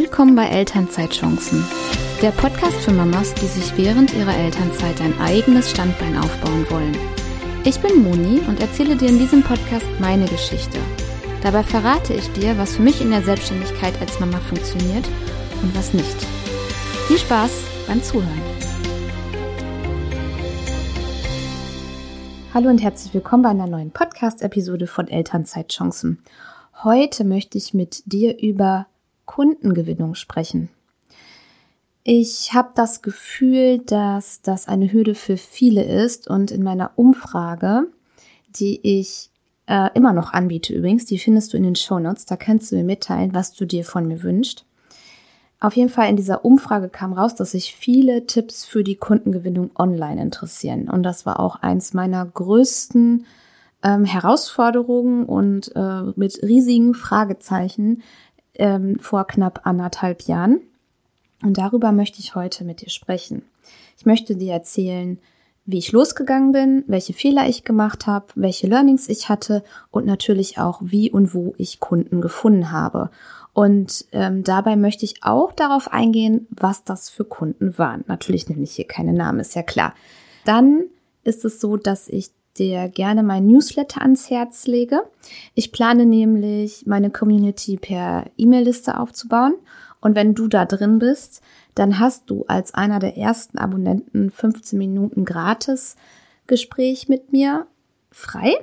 Willkommen bei Elternzeitchancen, der Podcast für Mamas, die sich während ihrer Elternzeit ein eigenes Standbein aufbauen wollen. Ich bin Moni und erzähle dir in diesem Podcast meine Geschichte. Dabei verrate ich dir, was für mich in der Selbstständigkeit als Mama funktioniert und was nicht. Viel Spaß beim Zuhören. Hallo und herzlich willkommen bei einer neuen Podcast-Episode von Elternzeitchancen. Heute möchte ich mit dir über Kundengewinnung sprechen. Ich habe das Gefühl, dass das eine Hürde für viele ist und in meiner Umfrage, die ich äh, immer noch anbiete übrigens, die findest du in den Show Notes, da kannst du mir mitteilen, was du dir von mir wünschst. Auf jeden Fall in dieser Umfrage kam raus, dass sich viele Tipps für die Kundengewinnung online interessieren. Und das war auch eins meiner größten ähm, Herausforderungen und äh, mit riesigen Fragezeichen, ähm, vor knapp anderthalb Jahren. Und darüber möchte ich heute mit dir sprechen. Ich möchte dir erzählen, wie ich losgegangen bin, welche Fehler ich gemacht habe, welche Learnings ich hatte und natürlich auch, wie und wo ich Kunden gefunden habe. Und ähm, dabei möchte ich auch darauf eingehen, was das für Kunden waren. Natürlich nenne ich hier keine Namen, ist ja klar. Dann ist es so, dass ich dir gerne mein Newsletter ans Herz lege. Ich plane nämlich, meine Community per E-Mail-Liste aufzubauen. Und wenn du da drin bist, dann hast du als einer der ersten Abonnenten 15 Minuten gratis Gespräch mit mir frei.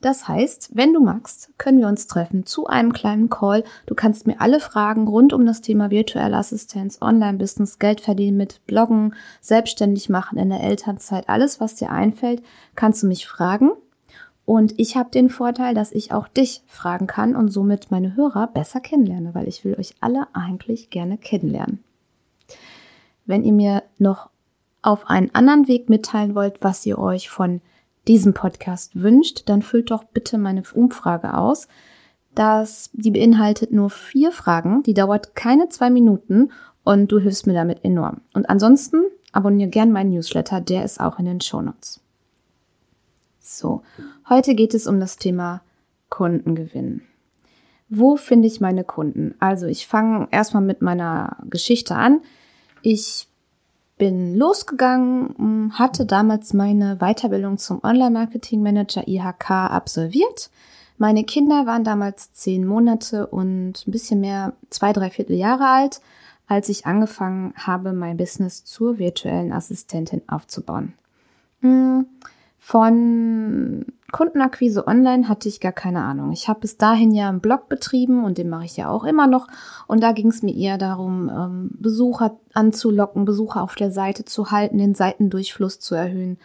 Das heißt, wenn du magst, können wir uns treffen zu einem kleinen Call. Du kannst mir alle Fragen rund um das Thema virtuelle Assistenz, Online-Business, Geld verdienen mit Bloggen, selbstständig machen in der Elternzeit, alles, was dir einfällt, kannst du mich fragen. Und ich habe den Vorteil, dass ich auch dich fragen kann und somit meine Hörer besser kennenlerne, weil ich will euch alle eigentlich gerne kennenlernen. Wenn ihr mir noch auf einen anderen Weg mitteilen wollt, was ihr euch von diesen Podcast wünscht, dann füllt doch bitte meine Umfrage aus. Das, die beinhaltet nur vier Fragen, die dauert keine zwei Minuten und du hilfst mir damit enorm. Und ansonsten abonniere gern meinen Newsletter, der ist auch in den Shownotes. So, heute geht es um das Thema Kundengewinn. Wo finde ich meine Kunden? Also ich fange erstmal mit meiner Geschichte an. Ich bin losgegangen, hm, hatte damals meine Weiterbildung zum Online-Marketing-Manager IHK absolviert. Meine Kinder waren damals zehn Monate und ein bisschen mehr, zwei, drei Viertel Jahre alt, als ich angefangen habe, mein Business zur virtuellen Assistentin aufzubauen. Hm, von Kundenakquise online hatte ich gar keine Ahnung. Ich habe bis dahin ja einen Blog betrieben und den mache ich ja auch immer noch. Und da ging es mir eher darum, ähm, Besucher anzulocken, Besucher auf der Seite zu halten, den Seitendurchfluss zu erhöhen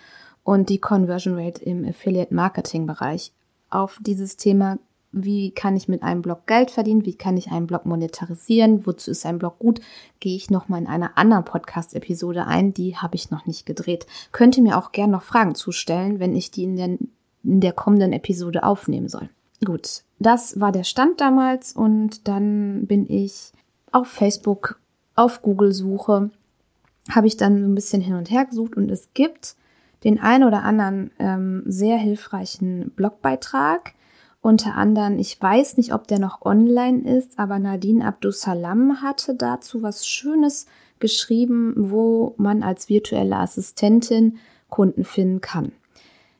und die Conversion Rate im Affiliate Marketing Bereich. Auf dieses Thema wie kann ich mit einem Blog Geld verdienen, wie kann ich einen Blog monetarisieren, wozu ist ein Blog gut, gehe ich nochmal in einer anderen Podcast-Episode ein, die habe ich noch nicht gedreht. Könnt ihr mir auch gerne noch Fragen zustellen, wenn ich die in der, in der kommenden Episode aufnehmen soll. Gut, das war der Stand damals und dann bin ich auf Facebook, auf Google Suche, habe ich dann so ein bisschen hin und her gesucht und es gibt den ein oder anderen ähm, sehr hilfreichen Blogbeitrag, unter anderem, ich weiß nicht, ob der noch online ist, aber Nadine Abdusalam hatte dazu was Schönes geschrieben, wo man als virtuelle Assistentin Kunden finden kann.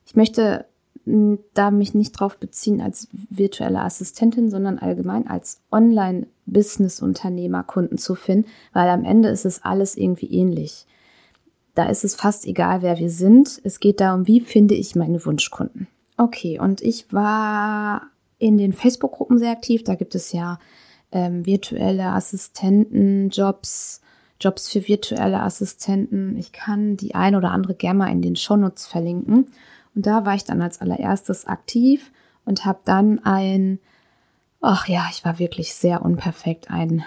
Ich möchte da mich nicht drauf beziehen als virtuelle Assistentin, sondern allgemein als Online-Business-Unternehmer Kunden zu finden, weil am Ende ist es alles irgendwie ähnlich. Da ist es fast egal, wer wir sind. Es geht darum, wie finde ich meine Wunschkunden. Okay, und ich war in den Facebook-Gruppen sehr aktiv. Da gibt es ja ähm, virtuelle Assistenten, Jobs, Jobs für virtuelle Assistenten. Ich kann die ein oder andere gerne mal in den Shownotes verlinken. Und da war ich dann als allererstes aktiv und habe dann ein, ach ja, ich war wirklich sehr unperfekt, einen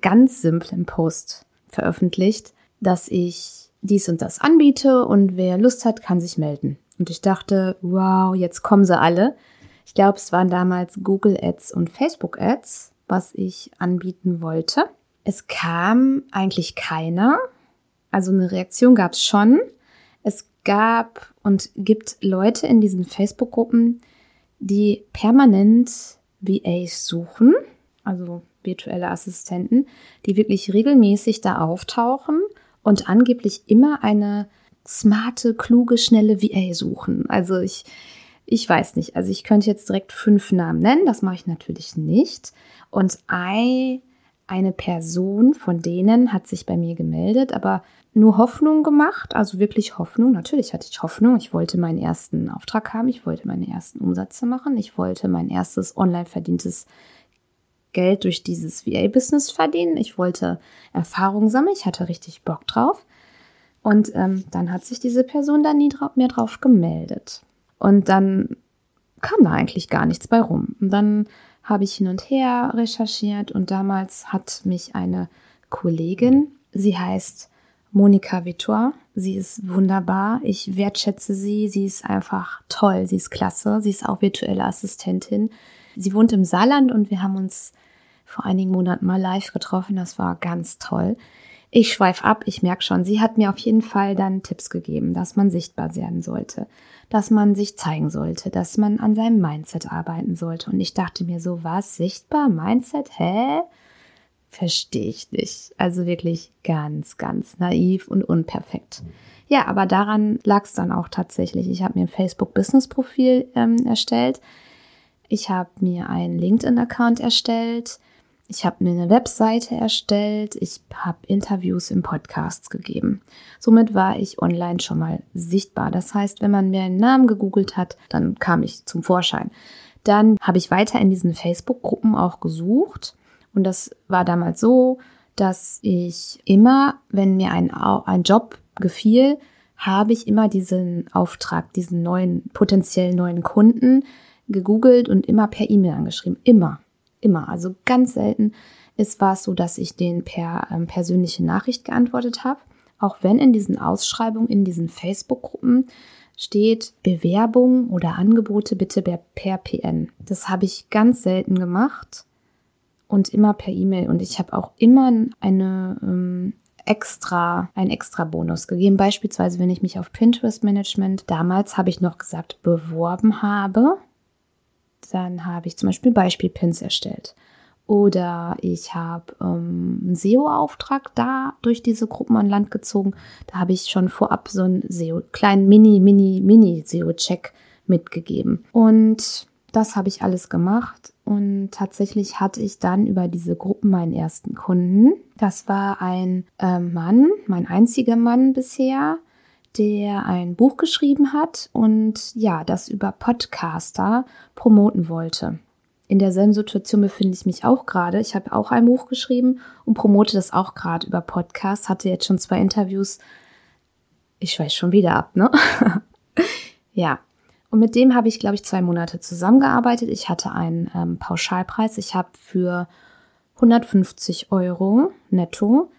ganz simplen Post veröffentlicht, dass ich dies und das anbiete und wer Lust hat, kann sich melden. Und ich dachte, wow, jetzt kommen sie alle. Ich glaube, es waren damals Google Ads und Facebook Ads, was ich anbieten wollte. Es kam eigentlich keiner. Also eine Reaktion gab es schon. Gab und gibt Leute in diesen Facebook-Gruppen, die permanent VAs suchen. Also virtuelle Assistenten, die wirklich regelmäßig da auftauchen und angeblich immer eine smarte, kluge, schnelle VA suchen. Also ich, ich weiß nicht. Also ich könnte jetzt direkt fünf Namen nennen. Das mache ich natürlich nicht. Und I, eine Person von denen hat sich bei mir gemeldet, aber nur Hoffnung gemacht, also wirklich Hoffnung. Natürlich hatte ich Hoffnung. Ich wollte meinen ersten Auftrag haben, ich wollte meine ersten Umsätze machen, ich wollte mein erstes online verdientes Geld durch dieses VA-Business verdienen. Ich wollte Erfahrung sammeln, ich hatte richtig Bock drauf. Und ähm, dann hat sich diese Person da nie drauf, mehr drauf gemeldet. Und dann kam da eigentlich gar nichts bei rum. Und dann habe ich hin und her recherchiert und damals hat mich eine Kollegin, sie heißt Monika Vitor. Sie ist wunderbar. Ich wertschätze sie. Sie ist einfach toll. Sie ist klasse. Sie ist auch virtuelle Assistentin. Sie wohnt im Saarland und wir haben uns vor einigen Monaten mal live getroffen. Das war ganz toll. Ich schweife ab. Ich merke schon, sie hat mir auf jeden Fall dann Tipps gegeben, dass man sichtbar werden sollte, dass man sich zeigen sollte, dass man an seinem Mindset arbeiten sollte. Und ich dachte mir so, was? Sichtbar? Mindset? Hä? Verstehe ich nicht. Also wirklich ganz, ganz naiv und unperfekt. Ja, aber daran lag es dann auch tatsächlich. Ich habe mir ein Facebook-Business-Profil ähm, erstellt. Ich habe mir einen LinkedIn-Account erstellt. Ich habe mir eine Webseite erstellt. Ich habe Interviews im Podcasts gegeben. Somit war ich online schon mal sichtbar. Das heißt, wenn man mir einen Namen gegoogelt hat, dann kam ich zum Vorschein. Dann habe ich weiter in diesen Facebook-Gruppen auch gesucht und das war damals so, dass ich immer, wenn mir ein, ein Job gefiel, habe ich immer diesen Auftrag, diesen neuen, potenziell neuen Kunden gegoogelt und immer per E-Mail angeschrieben. Immer, immer. Also ganz selten ist war es so, dass ich den per ähm, persönliche Nachricht geantwortet habe. Auch wenn in diesen Ausschreibungen, in diesen Facebook-Gruppen steht Bewerbung oder Angebote bitte per, per PN. Das habe ich ganz selten gemacht und immer per E-Mail. Und ich habe auch immer eine ähm, extra, einen extra Bonus gegeben. Beispielsweise, wenn ich mich auf Pinterest Management damals habe ich noch gesagt beworben habe, dann habe ich zum Beispiel Beispielpins erstellt. Oder ich habe ähm, einen SEO-Auftrag da durch diese Gruppen an Land gezogen. Da habe ich schon vorab so einen SEO, kleinen Mini, Mini, Mini SEO-Check mitgegeben. Und das habe ich alles gemacht und tatsächlich hatte ich dann über diese Gruppen meinen ersten Kunden. Das war ein äh, Mann, mein einziger Mann bisher, der ein Buch geschrieben hat und ja, das über Podcaster promoten wollte. In derselben Situation befinde ich mich auch gerade. Ich habe auch ein Buch geschrieben und promote das auch gerade über Podcasts. Hatte jetzt schon zwei Interviews. Ich weiß schon wieder ab, ne? ja, und mit dem habe ich, glaube ich, zwei Monate zusammengearbeitet. Ich hatte einen ähm, Pauschalpreis. Ich habe für 150 Euro netto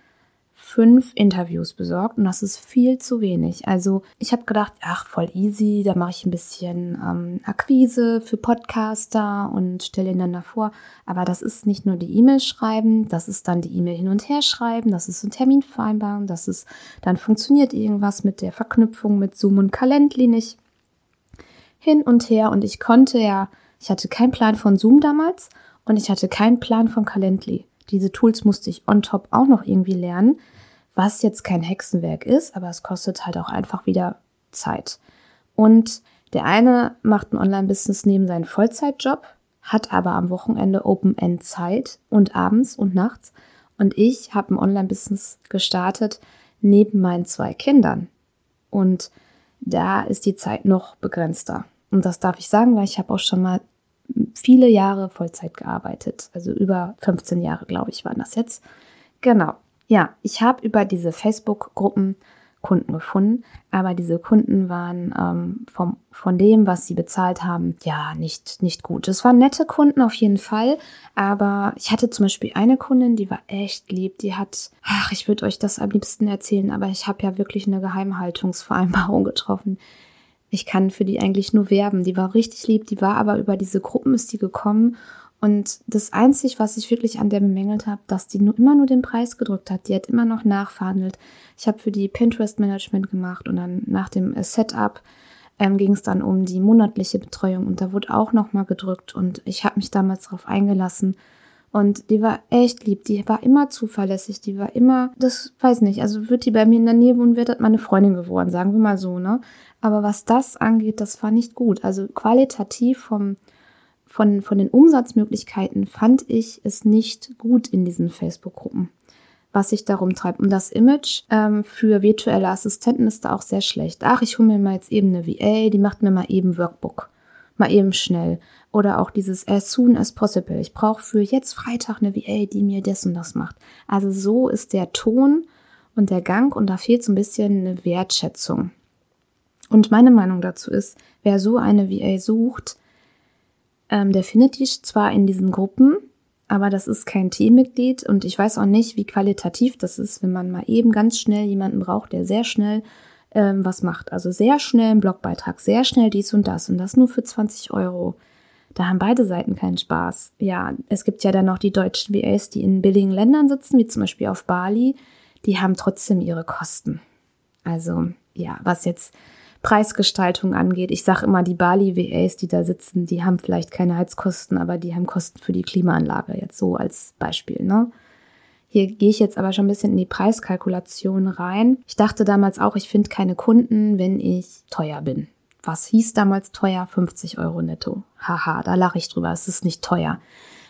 fünf Interviews besorgt und das ist viel zu wenig. Also ich habe gedacht, ach, voll easy, da mache ich ein bisschen ähm, Akquise für Podcaster und stelle ihn dann davor. Aber das ist nicht nur die E-Mail schreiben, das ist dann die E-Mail hin und her schreiben, das ist ein Terminvereinbarung, das ist, dann funktioniert irgendwas mit der Verknüpfung mit Zoom und Calendly nicht hin und her und ich konnte ja, ich hatte keinen Plan von Zoom damals und ich hatte keinen Plan von Calendly. Diese Tools musste ich on top auch noch irgendwie lernen, was jetzt kein Hexenwerk ist, aber es kostet halt auch einfach wieder Zeit. Und der eine macht ein Online-Business neben seinem Vollzeitjob, hat aber am Wochenende Open-End-Zeit und abends und nachts. Und ich habe ein Online-Business gestartet neben meinen zwei Kindern. Und da ist die Zeit noch begrenzter. Und das darf ich sagen, weil ich habe auch schon mal viele Jahre Vollzeit gearbeitet. Also über 15 Jahre, glaube ich, waren das jetzt. Genau. Ja, ich habe über diese Facebook-Gruppen Kunden gefunden, aber diese Kunden waren ähm, vom, von dem, was sie bezahlt haben, ja, nicht, nicht gut. Es waren nette Kunden auf jeden Fall, aber ich hatte zum Beispiel eine Kundin, die war echt lieb, die hat, ach, ich würde euch das am liebsten erzählen, aber ich habe ja wirklich eine Geheimhaltungsvereinbarung getroffen. Ich kann für die eigentlich nur werben. Die war richtig lieb, die war aber über diese Gruppen ist die gekommen und das Einzige, was ich wirklich an der bemängelt habe, dass die nur, immer nur den Preis gedrückt hat. Die hat immer noch nachverhandelt. Ich habe für die Pinterest Management gemacht und dann nach dem Setup ähm, ging es dann um die monatliche Betreuung und da wurde auch noch mal gedrückt und ich habe mich damals darauf eingelassen Und die war echt lieb, die war immer zuverlässig, die war immer, das weiß nicht, also wird die bei mir in der Nähe wohnen, wird das meine Freundin geworden, sagen wir mal so, ne? Aber was das angeht, das war nicht gut. Also qualitativ vom, von, von den Umsatzmöglichkeiten fand ich es nicht gut in diesen Facebook-Gruppen, was sich darum treibt. Und das Image ähm, für virtuelle Assistenten ist da auch sehr schlecht. Ach, ich hole mir mal jetzt eben eine VA, die macht mir mal eben Workbook. Mal eben schnell. Oder auch dieses as soon as possible. Ich brauche für jetzt Freitag eine VA, die mir das und das macht. Also so ist der Ton und der Gang und da fehlt so ein bisschen eine Wertschätzung. Und meine Meinung dazu ist, wer so eine VA sucht, ähm, der findet die zwar in diesen Gruppen, aber das ist kein Teammitglied und ich weiß auch nicht, wie qualitativ das ist, wenn man mal eben ganz schnell jemanden braucht, der sehr schnell ähm, was macht. Also sehr schnell einen Blogbeitrag, sehr schnell dies und das und das nur für 20 Euro. Da haben beide Seiten keinen Spaß. Ja, es gibt ja dann noch die deutschen VAs, die in billigen Ländern sitzen, wie zum Beispiel auf Bali. Die haben trotzdem ihre Kosten. Also ja, was jetzt Preisgestaltung angeht. Ich sage immer, die Bali-VAs, die da sitzen, die haben vielleicht keine Heizkosten, aber die haben Kosten für die Klimaanlage, jetzt so als Beispiel. Ne? Hier gehe ich jetzt aber schon ein bisschen in die Preiskalkulation rein. Ich dachte damals auch, ich finde keine Kunden, wenn ich teuer bin. Was hieß damals teuer? 50 Euro netto. Haha, da lache ich drüber. Es ist nicht teuer.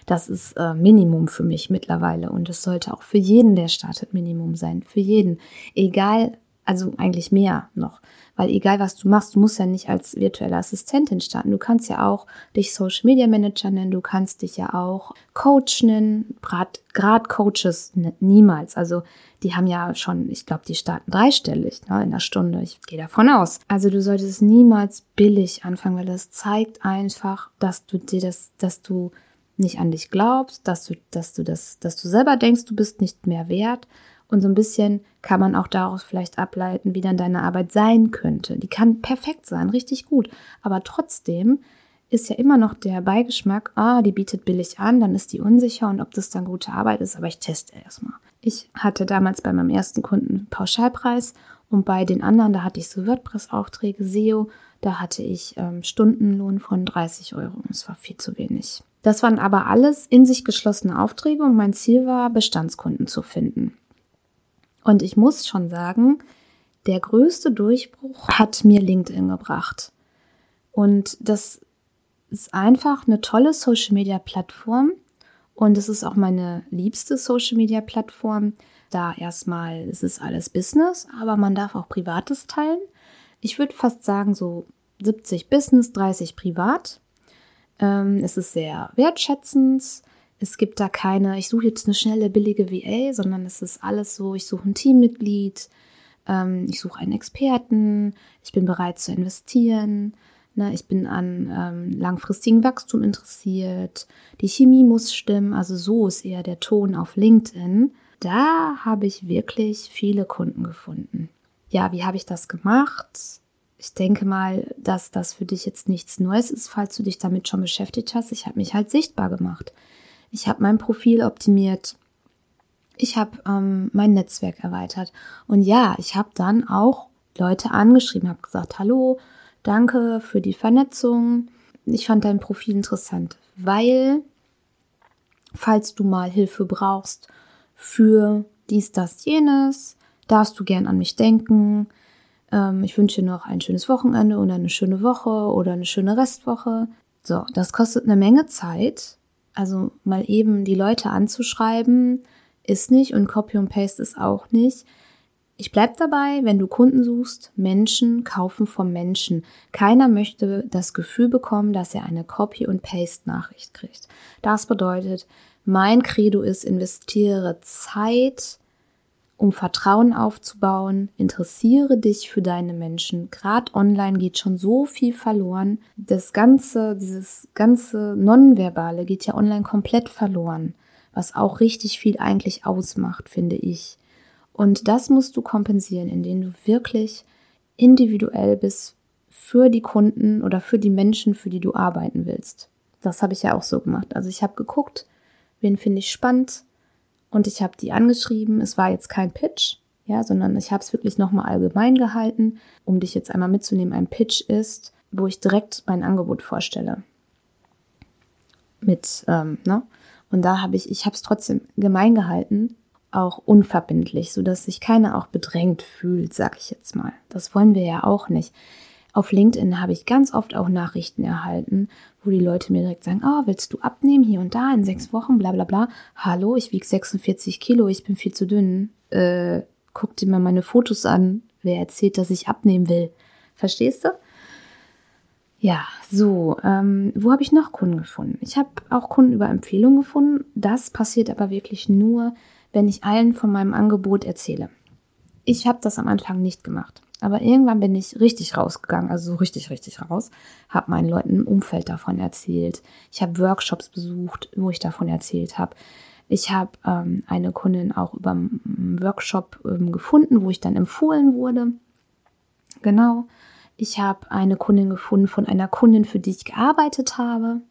Das ist äh, Minimum für mich mittlerweile. Und es sollte auch für jeden, der startet, Minimum sein. Für jeden. Egal, also eigentlich mehr noch. Weil egal was du machst, du musst ja nicht als virtuelle Assistentin starten. Du kannst ja auch dich Social Media Manager nennen, du kannst dich ja auch Coach nennen, Grad Coaches niemals. Also die haben ja schon, ich glaube, die starten dreistellig ne, in der Stunde. Ich gehe davon aus. Also du solltest niemals billig anfangen, weil das zeigt einfach, dass du dir das, dass du nicht an dich glaubst, dass du, dass du das, dass du selber denkst, du bist nicht mehr wert und so ein bisschen kann man auch daraus vielleicht ableiten, wie dann deine Arbeit sein könnte. Die kann perfekt sein, richtig gut. Aber trotzdem ist ja immer noch der Beigeschmack, ah, die bietet billig an, dann ist die unsicher und ob das dann gute Arbeit ist, aber ich teste erstmal. Ich hatte damals bei meinem ersten Kunden Pauschalpreis und bei den anderen, da hatte ich so WordPress-Aufträge, SEO, da hatte ich ähm, Stundenlohn von 30 Euro. Das war viel zu wenig. Das waren aber alles in sich geschlossene Aufträge und mein Ziel war, Bestandskunden zu finden. Und ich muss schon sagen, der größte Durchbruch hat mir LinkedIn gebracht. Und das ist einfach eine tolle Social-Media-Plattform. Und es ist auch meine liebste Social-Media-Plattform. Da erstmal ist es alles Business, aber man darf auch Privates teilen. Ich würde fast sagen, so 70 Business, 30 Privat. Ähm, es ist sehr wertschätzend. Es gibt da keine, ich suche jetzt eine schnelle, billige VA, sondern es ist alles so, ich suche ein Teammitglied, ähm, ich suche einen Experten, ich bin bereit zu investieren, ne, ich bin an ähm, langfristigen Wachstum interessiert, die Chemie muss stimmen, also so ist eher der Ton auf LinkedIn. Da habe ich wirklich viele Kunden gefunden. Ja, wie habe ich das gemacht? Ich denke mal, dass das für dich jetzt nichts Neues ist, falls du dich damit schon beschäftigt hast. Ich habe mich halt sichtbar gemacht. Ich habe mein Profil optimiert. Ich habe ähm, mein Netzwerk erweitert. Und ja, ich habe dann auch Leute angeschrieben, habe gesagt, hallo, danke für die Vernetzung. Ich fand dein Profil interessant, weil, falls du mal Hilfe brauchst für dies, das, jenes, darfst du gern an mich denken. Ähm, ich wünsche dir noch ein schönes Wochenende oder eine schöne Woche oder eine schöne Restwoche. So, das kostet eine Menge Zeit also mal eben die Leute anzuschreiben, ist nicht und Copy und Paste ist auch nicht. Ich bleib dabei, wenn du Kunden suchst, Menschen kaufen vom Menschen. Keiner möchte das Gefühl bekommen, dass er eine Copy und Paste Nachricht kriegt. Das bedeutet, mein Credo ist, investiere Zeit, um Vertrauen aufzubauen, interessiere dich für deine Menschen. Gerade online geht schon so viel verloren. Das ganze, dieses ganze Nonverbale geht ja online komplett verloren, was auch richtig viel eigentlich ausmacht, finde ich. Und das musst du kompensieren, indem du wirklich individuell bist für die Kunden oder für die Menschen, für die du arbeiten willst. Das habe ich ja auch so gemacht. Also ich habe geguckt, wen finde ich spannend, und ich habe die angeschrieben. Es war jetzt kein Pitch, ja, sondern ich habe es wirklich nochmal allgemein gehalten, um dich jetzt einmal mitzunehmen. Ein Pitch ist, wo ich direkt mein Angebot vorstelle. Mit, ähm, ne? Und da habe ich, ich habe es trotzdem gemein gehalten, auch unverbindlich, sodass sich keiner auch bedrängt fühlt, sag ich jetzt mal. Das wollen wir ja auch nicht. Auf LinkedIn habe ich ganz oft auch Nachrichten erhalten, wo die Leute mir direkt sagen, oh, willst du abnehmen hier und da in sechs Wochen, bla bla bla. Hallo, ich wiege 46 Kilo, ich bin viel zu dünn. Äh, guck dir mal meine Fotos an. Wer erzählt, dass ich abnehmen will? Verstehst du? Ja, so, ähm, wo habe ich noch Kunden gefunden? Ich habe auch Kunden über Empfehlungen gefunden. Das passiert aber wirklich nur, wenn ich allen von meinem Angebot erzähle. Ich habe das am Anfang nicht gemacht. Aber irgendwann bin ich richtig rausgegangen, also so richtig, richtig raus, habe meinen Leuten im Umfeld davon erzählt. Ich habe Workshops besucht, wo ich davon erzählt habe. Ich habe ähm, eine Kundin auch über einen Workshop ähm, gefunden, wo ich dann empfohlen wurde. Genau. Ich habe eine Kundin gefunden von einer Kundin, für die ich gearbeitet habe.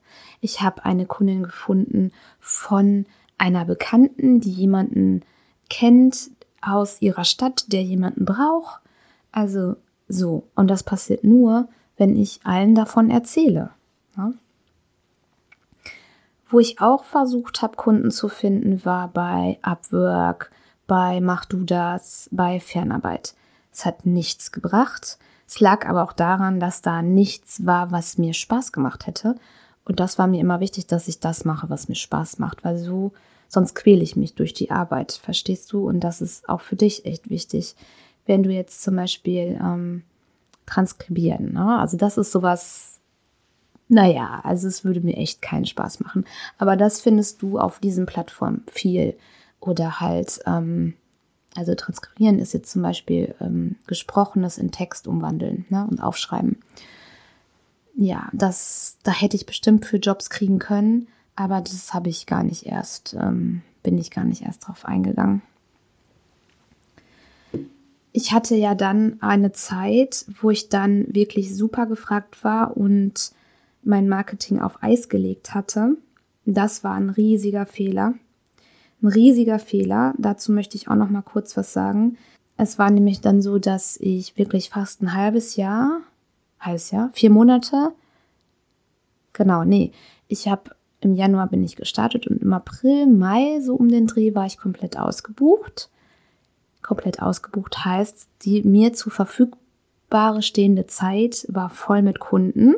Ich habe eine Kundin gefunden von einer Bekannten, die jemanden kennt aus ihrer Stadt, der jemanden braucht. Also so. Und das passiert nur, wenn ich allen davon erzähle. Ja? Wo ich auch versucht habe, Kunden zu finden, war bei Upwork, bei Mach du das, bei Fernarbeit. Es hat nichts gebracht. Es lag aber auch daran, dass da nichts war, was mir Spaß gemacht hätte. Und das war mir immer wichtig, dass ich das mache, was mir Spaß macht, weil so sonst quäle ich mich durch die Arbeit, verstehst du? Und das ist auch für dich echt wichtig, wenn du jetzt zum Beispiel ähm, transkribieren, ne? also das ist sowas, naja, also es würde mir echt keinen Spaß machen, aber das findest du auf diesen Plattformen viel oder halt, ähm, also transkribieren ist jetzt zum Beispiel ähm, gesprochenes in Text umwandeln ne? und aufschreiben. Ja, das, da hätte ich bestimmt für Jobs kriegen können, aber das habe ich gar nicht erst, ähm, bin ich gar nicht erst drauf eingegangen. Ich hatte ja dann eine Zeit, wo ich dann wirklich super gefragt war und mein Marketing auf Eis gelegt hatte. Das war ein riesiger Fehler. Ein riesiger Fehler. Dazu möchte ich auch noch mal kurz was sagen. Es war nämlich dann so, dass ich wirklich fast ein halbes Jahr, halbes Jahr, vier Monate, genau, nee, ich habe im Januar bin ich gestartet und im April, Mai, so um den Dreh, war ich komplett ausgebucht. Komplett ausgebucht heißt, die mir zu verfügbare stehende Zeit war voll mit Kunden.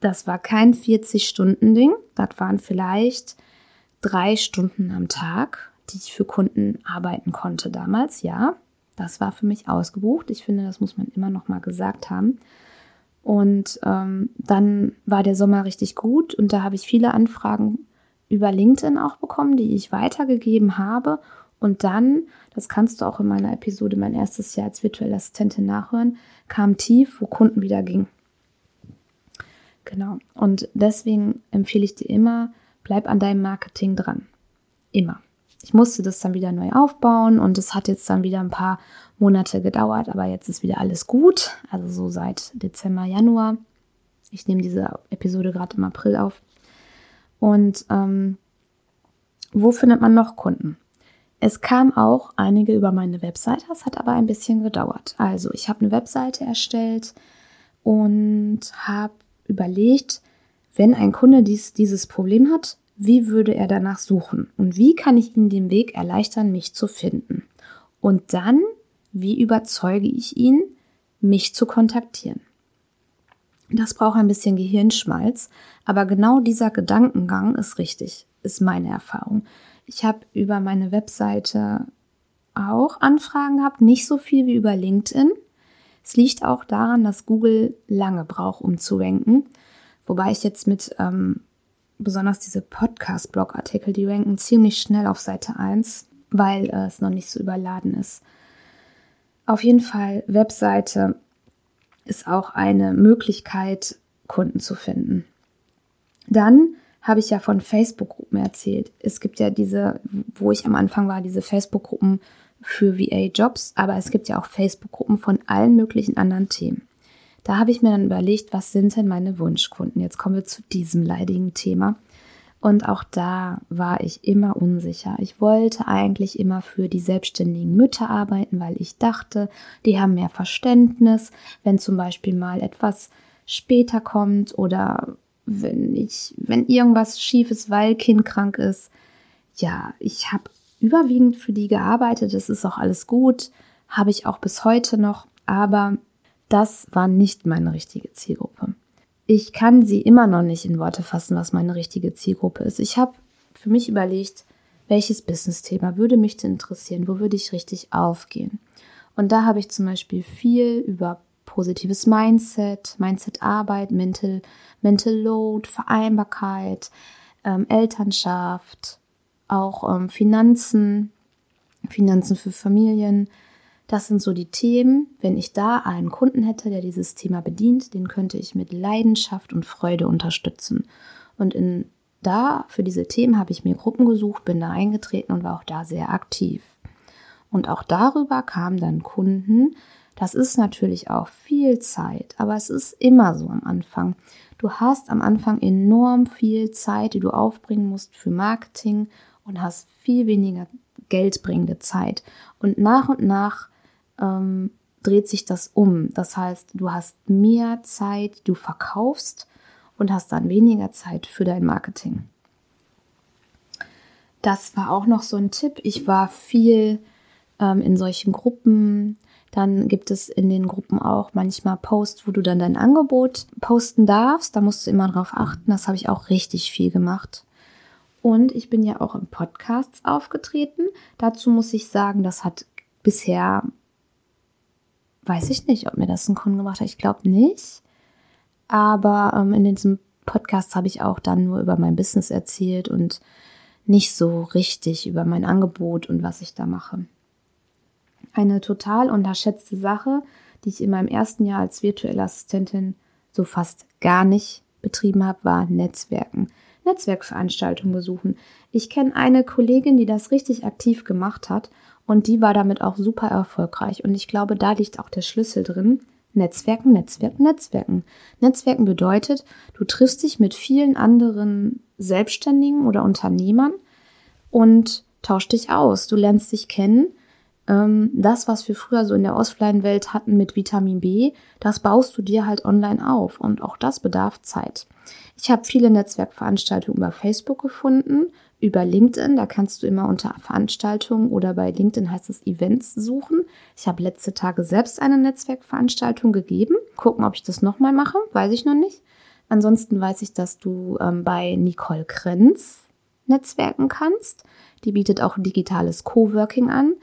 Das war kein 40-Stunden-Ding. Das waren vielleicht drei Stunden am Tag, die ich für Kunden arbeiten konnte damals. Ja, das war für mich ausgebucht. Ich finde, das muss man immer noch mal gesagt haben. Und ähm, dann war der Sommer richtig gut und da habe ich viele Anfragen über LinkedIn auch bekommen, die ich weitergegeben habe. Und dann, das kannst du auch in meiner Episode mein erstes Jahr als virtuelle Assistentin nachhören, kam tief, wo Kunden wieder ging. Genau. Und deswegen empfehle ich dir immer, bleib an deinem Marketing dran. Immer. Ich musste das dann wieder neu aufbauen und es hat jetzt dann wieder ein paar Monate gedauert, aber jetzt ist wieder alles gut. Also so seit Dezember, Januar. Ich nehme diese Episode gerade im April auf. Und ähm, wo findet man noch Kunden? Es kam auch einige über meine Webseite, es hat aber ein bisschen gedauert. Also ich habe eine Webseite erstellt und habe überlegt, wenn ein Kunde dies, dieses Problem hat, wie würde er danach suchen und wie kann ich ihm den Weg erleichtern, mich zu finden. Und dann wie überzeuge ich ihn, mich zu kontaktieren? Das braucht ein bisschen Gehirnschmalz, aber genau dieser Gedankengang ist richtig, ist meine Erfahrung. Ich habe über meine Webseite auch Anfragen gehabt, nicht so viel wie über LinkedIn. Es liegt auch daran, dass Google lange braucht, um zu ranken. Wobei ich jetzt mit ähm, besonders diese Podcast-Blog-Artikel, die ranken ziemlich schnell auf Seite 1, weil äh, es noch nicht so überladen ist. Auf jeden Fall, Webseite ist auch eine Möglichkeit, Kunden zu finden. Dann habe ich ja von Facebook-Gruppen erzählt. Es gibt ja diese, wo ich am Anfang war, diese Facebook-Gruppen für VA-Jobs, aber es gibt ja auch Facebook-Gruppen von allen möglichen anderen Themen. Da habe ich mir dann überlegt, was sind denn meine Wunschkunden? Jetzt kommen wir zu diesem leidigen Thema. Und auch da war ich immer unsicher. Ich wollte eigentlich immer für die selbstständigen Mütter arbeiten, weil ich dachte, die haben mehr Verständnis, wenn zum Beispiel mal etwas später kommt oder wenn ich, wenn irgendwas schief ist, weil Kind krank ist. Ja, ich habe überwiegend für die gearbeitet. Das ist auch alles gut. Habe ich auch bis heute noch. Aber das war nicht meine richtige Zielgruppe. Ich kann sie immer noch nicht in Worte fassen, was meine richtige Zielgruppe ist. Ich habe für mich überlegt, welches Business-Thema würde mich interessieren? Wo würde ich richtig aufgehen? Und da habe ich zum Beispiel viel über positives Mindset, Mindset-Arbeit, Mental, Mental Load, Vereinbarkeit, ähm, Elternschaft, auch ähm, Finanzen, Finanzen für Familien, das sind so die Themen. Wenn ich da einen Kunden hätte, der dieses Thema bedient, den könnte ich mit Leidenschaft und Freude unterstützen. Und in, da, für diese Themen habe ich mir Gruppen gesucht, bin da eingetreten und war auch da sehr aktiv. Und auch darüber kamen dann Kunden. Das ist natürlich auch viel Zeit, aber es ist immer so am Anfang. Du hast am Anfang enorm viel Zeit, die du aufbringen musst für Marketing und hast viel weniger geldbringende Zeit. Und nach und nach ähm, dreht sich das um. Das heißt, du hast mehr Zeit, du verkaufst und hast dann weniger Zeit für dein Marketing. Das war auch noch so ein Tipp. Ich war viel ähm, in solchen Gruppen. Dann gibt es in den Gruppen auch manchmal Posts, wo du dann dein Angebot posten darfst. Da musst du immer drauf achten. Das habe ich auch richtig viel gemacht. Und ich bin ja auch im Podcasts aufgetreten. Dazu muss ich sagen, das hat bisher weiß ich nicht, ob mir das ein Kunden gemacht hat. Ich glaube nicht. Aber ähm, in diesem Podcast habe ich auch dann nur über mein Business erzählt und nicht so richtig über mein Angebot und was ich da mache. Eine total unterschätzte Sache, die ich in meinem ersten Jahr als virtuelle Assistentin so fast gar nicht betrieben habe, war Netzwerken. Netzwerkveranstaltungen besuchen. Ich kenne eine Kollegin, die das richtig aktiv gemacht hat und die war damit auch super erfolgreich. Und ich glaube, da liegt auch der Schlüssel drin. Netzwerken, Netzwerken, Netzwerken. Netzwerken bedeutet, du triffst dich mit vielen anderen Selbstständigen oder Unternehmern und tauschst dich aus. Du lernst dich kennen. Ähm, das, was wir früher so in der Offline-Welt hatten mit Vitamin B, das baust du dir halt online auf. Und auch das bedarf Zeit. Ich habe viele Netzwerkveranstaltungen über Facebook gefunden über LinkedIn. Da kannst du immer unter Veranstaltungen oder bei LinkedIn heißt es Events suchen. Ich habe letzte Tage selbst eine Netzwerkveranstaltung gegeben. Gucken, ob ich das nochmal mache, weiß ich noch nicht. Ansonsten weiß ich, dass du ähm, bei Nicole Krenz netzwerken kannst. Die bietet auch digitales Coworking an.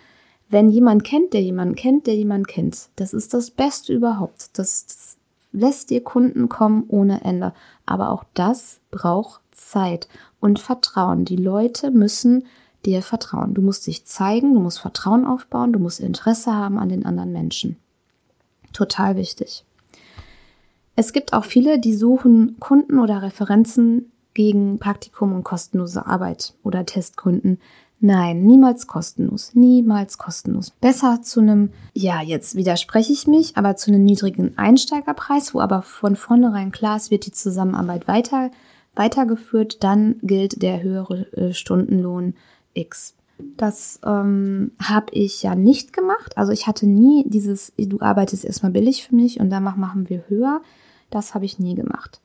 Wenn jemand kennt, der jemanden kennt, der jemanden kennt, das ist das Beste überhaupt. Das, das lässt dir Kunden kommen ohne Ende. Aber auch das braucht Zeit und Vertrauen. Die Leute müssen dir vertrauen. Du musst dich zeigen, du musst Vertrauen aufbauen, du musst Interesse haben an den anderen Menschen. Total wichtig. Es gibt auch viele, die suchen Kunden oder Referenzen gegen Praktikum und kostenlose Arbeit oder Testkunden. Nein, niemals kostenlos, niemals kostenlos. Besser zu einem, ja, jetzt widerspreche ich mich, aber zu einem niedrigen Einsteigerpreis, wo aber von vornherein klar ist, wird die Zusammenarbeit weiter weitergeführt, dann gilt der höhere äh, Stundenlohn X. Das ähm, habe ich ja nicht gemacht. Also ich hatte nie dieses, du arbeitest erstmal billig für mich und danach machen wir höher. Das habe ich nie gemacht.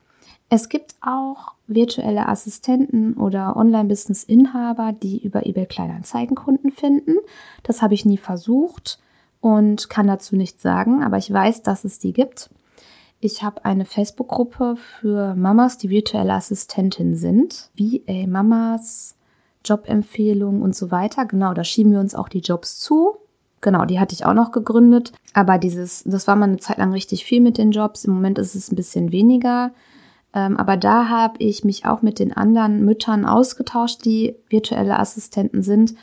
Es gibt auch virtuelle Assistenten oder Online-Business-Inhaber, die über eBay Kleinanzeigen Kunden finden. Das habe ich nie versucht und kann dazu nichts sagen, aber ich weiß, dass es die gibt. Ich habe eine Facebook-Gruppe für Mamas, die virtuelle Assistentin sind. Ey, Mamas, Jobempfehlungen und so weiter. Genau, da schieben wir uns auch die Jobs zu. Genau, die hatte ich auch noch gegründet. Aber dieses, das war mal eine Zeit lang richtig viel mit den Jobs. Im Moment ist es ein bisschen weniger. Ähm, aber da habe ich mich auch mit den anderen Müttern ausgetauscht, die virtuelle Assistenten sind.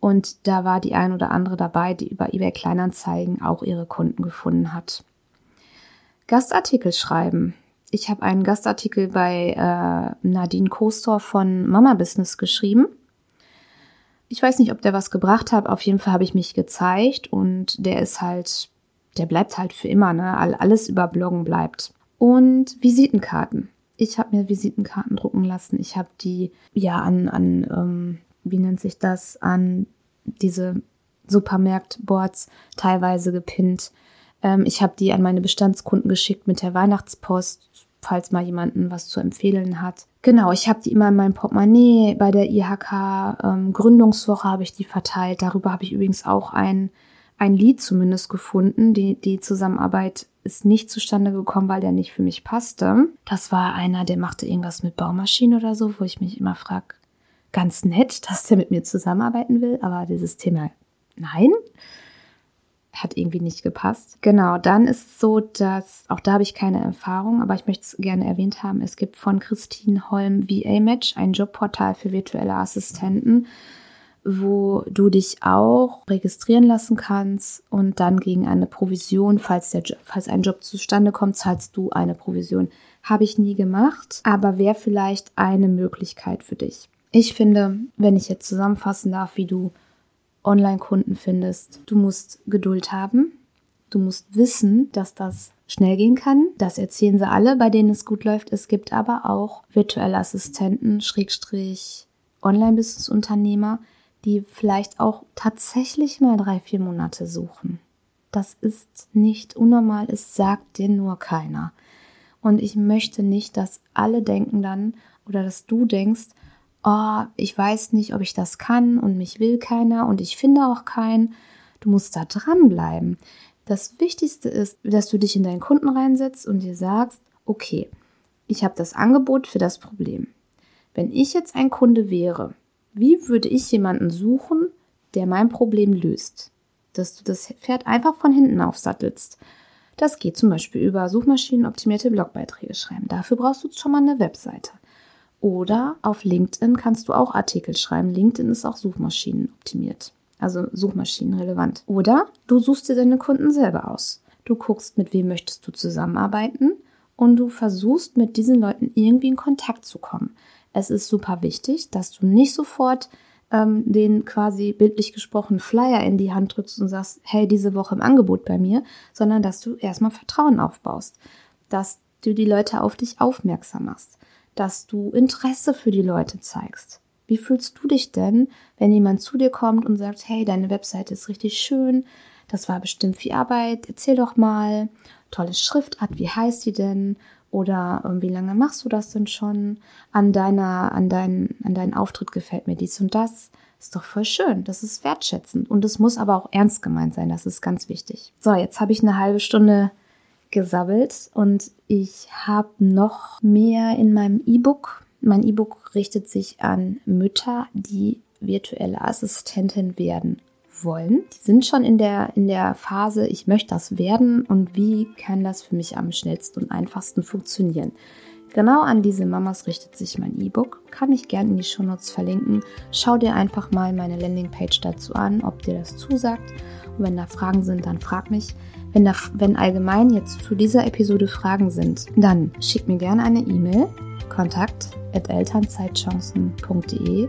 Und da war die ein oder andere dabei, die über eBay Kleinanzeigen auch ihre Kunden gefunden hat. Gastartikel schreiben. Ich habe einen Gastartikel bei äh, Nadine Kostor von Mama Business geschrieben. Ich weiß nicht, ob der was gebracht hat. Auf jeden Fall habe ich mich gezeigt und der ist halt, der bleibt halt für immer. Ne? Alles über Bloggen bleibt. Und Visitenkarten. Ich habe mir Visitenkarten drucken lassen. Ich habe die ja an, an ähm, wie nennt sich das, an diese Supermarktboards teilweise gepinnt. Ähm, ich habe die an meine Bestandskunden geschickt mit der Weihnachtspost. falls mal jemanden was zu empfehlen hat. Genau, ich habe die immer in meinem Portemonnaie. Bei der IHK ähm, Gründungswoche habe ich die verteilt. Darüber habe ich übrigens auch ein, ein Lied zumindest gefunden. Die, die Zusammenarbeit ist nicht zustande gekommen, weil der nicht für mich passte. Das war einer, der machte irgendwas mit Baumaschinen oder so, wo ich mich immer frage, ganz nett, dass der mit mir zusammenarbeiten will, aber dieses Thema, nein hat irgendwie nicht gepasst. Genau, dann ist es so, dass auch da habe ich keine Erfahrung, aber ich möchte es gerne erwähnt haben. Es gibt von Christine Holm VA Match, ein Jobportal für virtuelle Assistenten, wo du dich auch registrieren lassen kannst und dann gegen eine Provision, falls, der falls ein Job zustande kommt, zahlst du eine Provision. Habe ich nie gemacht, aber wäre vielleicht eine Möglichkeit für dich. Ich finde, wenn ich jetzt zusammenfassen darf, wie du Online-Kunden findest. Du musst Geduld haben. Du musst wissen, dass das schnell gehen kann. Das erzählen sie alle, bei denen es gut läuft. Es gibt aber auch virtuelle Assistenten, Schrägstrich, Online-Business-Unternehmer, die vielleicht auch tatsächlich mal drei, vier Monate suchen. Das ist nicht unnormal, es sagt dir nur keiner. Und ich möchte nicht, dass alle denken dann oder dass du denkst, oh, ich weiß nicht, ob ich das kann und mich will keiner und ich finde auch keinen. Du musst da dranbleiben. Das Wichtigste ist, dass du dich in deinen Kunden reinsetzt und dir sagst, okay, ich habe das Angebot für das Problem. Wenn ich jetzt ein Kunde wäre, wie würde ich jemanden suchen, der mein Problem löst? Dass du das Pferd einfach von hinten aufsattelst. Das geht zum Beispiel über suchmaschinenoptimierte Blogbeiträge schreiben. Dafür brauchst du schon mal eine Webseite. Oder auf LinkedIn kannst du auch Artikel schreiben. LinkedIn ist auch Suchmaschinen optimiert, also suchmaschinenrelevant. Oder du suchst dir deine Kunden selber aus. Du guckst, mit wem möchtest du zusammenarbeiten und du versuchst mit diesen Leuten irgendwie in Kontakt zu kommen. Es ist super wichtig, dass du nicht sofort ähm, den quasi bildlich gesprochen Flyer in die Hand drückst und sagst, hey, diese Woche im Angebot bei mir, sondern dass du erstmal Vertrauen aufbaust, dass du die Leute auf dich aufmerksam machst dass du Interesse für die Leute zeigst. Wie fühlst du dich denn, wenn jemand zu dir kommt und sagt, hey, deine Webseite ist richtig schön, das war bestimmt viel Arbeit, erzähl doch mal, tolle Schriftart, wie heißt die denn? Oder ähm, wie lange machst du das denn schon? An deiner, an deinen, an deinen Auftritt gefällt mir dies und das. Ist doch voll schön. Das ist wertschätzend. Und es muss aber auch ernst gemeint sein. Das ist ganz wichtig. So, jetzt habe ich eine halbe Stunde gesabbelt und ich habe noch mehr in meinem E-Book. Mein E-Book richtet sich an Mütter, die virtuelle Assistentin werden wollen. Die sind schon in der, in der Phase, ich möchte das werden und wie kann das für mich am schnellsten und einfachsten funktionieren. Genau an diese Mamas richtet sich mein E-Book. Kann ich gerne in die Shownotes verlinken. Schau dir einfach mal meine Landingpage dazu an, ob dir das zusagt. Und wenn da Fragen sind, dann frag mich. Wenn, da, wenn allgemein jetzt zu dieser Episode Fragen sind, dann schick mir gerne eine E-Mail, kontakt elternzeitchancen.de.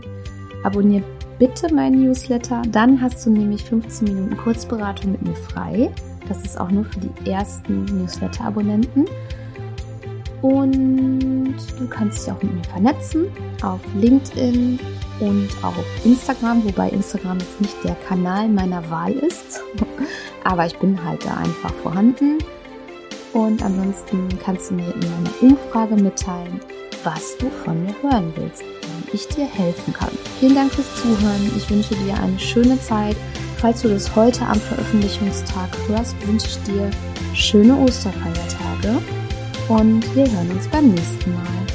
Abonnier bitte meinen Newsletter, dann hast du nämlich 15 Minuten Kurzberatung mit mir frei. Das ist auch nur für die ersten Newsletter-Abonnenten. Und du kannst dich auch mit mir vernetzen auf LinkedIn und auf Instagram, wobei Instagram jetzt nicht der Kanal meiner Wahl ist. Aber ich bin halt da einfach vorhanden. Und ansonsten kannst du mir in meiner Umfrage mitteilen, was du von mir hören willst, ich dir helfen kann. Vielen Dank fürs Zuhören. Ich wünsche dir eine schöne Zeit. Falls du das heute am Veröffentlichungstag hörst, wünsche ich dir schöne Osterfeiertage und wir hören uns beim nächsten Mal.